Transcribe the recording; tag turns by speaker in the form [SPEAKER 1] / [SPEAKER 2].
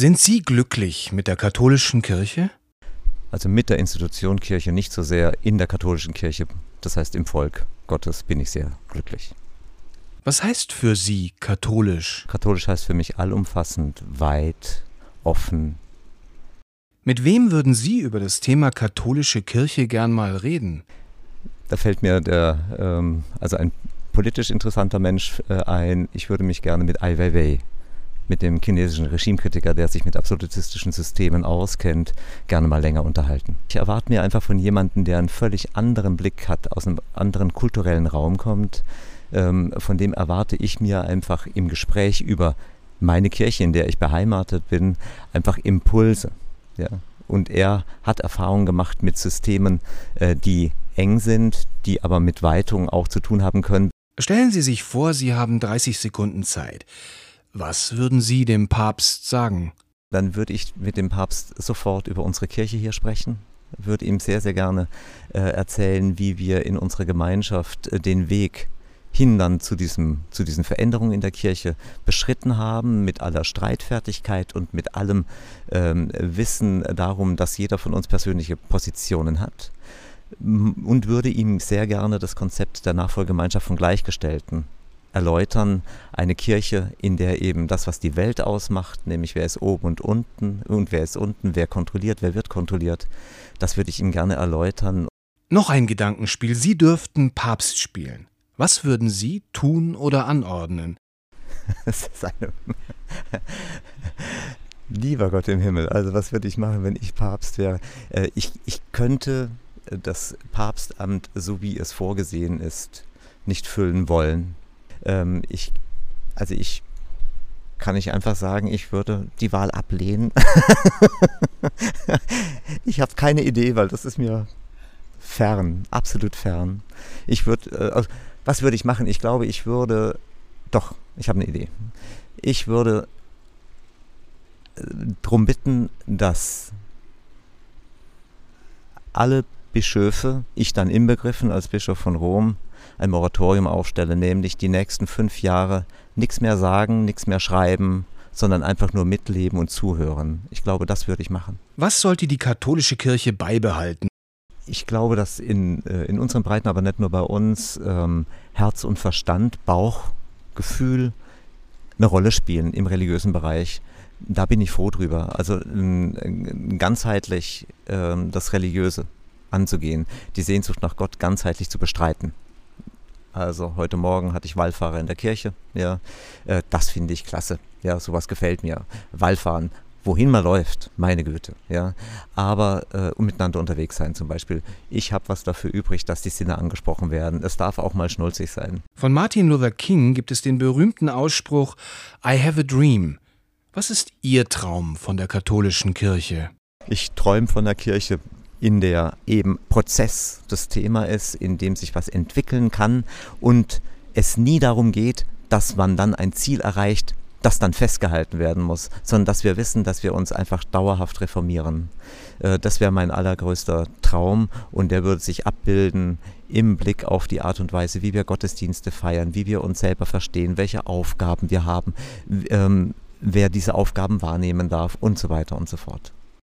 [SPEAKER 1] Sind Sie glücklich mit der katholischen Kirche?
[SPEAKER 2] Also mit der Institution Kirche nicht so sehr in der katholischen Kirche, das heißt im Volk Gottes bin ich sehr glücklich.
[SPEAKER 1] Was heißt für Sie katholisch?
[SPEAKER 2] Katholisch heißt für mich allumfassend, weit, offen.
[SPEAKER 1] Mit wem würden Sie über das Thema katholische Kirche gern mal reden?
[SPEAKER 2] Da fällt mir der, ähm, also ein politisch interessanter Mensch äh, ein. Ich würde mich gerne mit Ai Weiwei, mit dem chinesischen Regimekritiker, der sich mit absolutistischen Systemen auskennt, gerne mal länger unterhalten. Ich erwarte mir einfach von jemandem, der einen völlig anderen Blick hat, aus einem anderen kulturellen Raum kommt. Ähm, von dem erwarte ich mir einfach im Gespräch über meine Kirche, in der ich beheimatet bin, einfach Impulse. Ja. Und er hat Erfahrungen gemacht mit Systemen, äh, die eng sind, die aber mit Weitung auch zu tun haben können.
[SPEAKER 1] Stellen Sie sich vor, Sie haben 30 Sekunden Zeit. Was würden Sie dem Papst sagen?
[SPEAKER 2] Dann würde ich mit dem Papst sofort über unsere Kirche hier sprechen, würde ihm sehr, sehr gerne äh, erzählen, wie wir in unserer Gemeinschaft äh, den Weg hin dann zu, diesem, zu diesen Veränderungen in der Kirche beschritten haben, mit aller Streitfertigkeit und mit allem ähm, Wissen darum, dass jeder von uns persönliche Positionen hat und würde ihm sehr gerne das Konzept der Nachfolgemeinschaft von Gleichgestellten erläutern. Eine Kirche, in der eben das, was die Welt ausmacht, nämlich wer ist oben und unten und wer ist unten, wer kontrolliert, wer wird kontrolliert, das würde ich ihm gerne erläutern.
[SPEAKER 1] Noch ein Gedankenspiel. Sie dürften Papst spielen. Was würden Sie tun oder anordnen?
[SPEAKER 2] das ist eine Lieber Gott im Himmel, also was würde ich machen, wenn ich Papst wäre? Äh, ich, ich könnte das Papstamt, so wie es vorgesehen ist, nicht füllen wollen. Ähm, ich, also ich kann ich einfach sagen, ich würde die Wahl ablehnen. ich habe keine Idee, weil das ist mir fern, absolut fern. Ich würde, äh, also, was würde ich machen? Ich glaube, ich würde, doch, ich habe eine Idee. Ich würde äh, darum bitten, dass alle Bischöfe, ich dann inbegriffen als Bischof von Rom, ein Moratorium aufstelle, nämlich die nächsten fünf Jahre nichts mehr sagen, nichts mehr schreiben, sondern einfach nur mitleben und zuhören. Ich glaube, das würde ich machen.
[SPEAKER 1] Was sollte die katholische Kirche beibehalten?
[SPEAKER 2] Ich glaube, dass in, äh, in unseren Breiten, aber nicht nur bei uns, ähm, Herz und Verstand, Bauchgefühl eine Rolle spielen im religiösen Bereich. Da bin ich froh drüber. Also ganzheitlich äh, das Religiöse anzugehen, die Sehnsucht nach Gott ganzheitlich zu bestreiten. Also heute Morgen hatte ich Wallfahrer in der Kirche. Ja, äh, das finde ich klasse. Ja, sowas gefällt mir. Wallfahren, wohin man läuft, meine Güte. Ja, aber äh, um miteinander unterwegs sein zum Beispiel. Ich habe was dafür übrig, dass die Sinne angesprochen werden. Es darf auch mal schnulzig sein.
[SPEAKER 1] Von Martin Luther King gibt es den berühmten Ausspruch I have a dream. Was ist Ihr Traum von der katholischen Kirche?
[SPEAKER 2] Ich träume von der Kirche in der eben Prozess das Thema ist, in dem sich was entwickeln kann und es nie darum geht, dass man dann ein Ziel erreicht, das dann festgehalten werden muss, sondern dass wir wissen, dass wir uns einfach dauerhaft reformieren. Äh, das wäre mein allergrößter Traum und der würde sich abbilden im Blick auf die Art und Weise, wie wir Gottesdienste feiern, wie wir uns selber verstehen, welche Aufgaben wir haben, ähm, wer diese Aufgaben wahrnehmen darf und so weiter und so fort.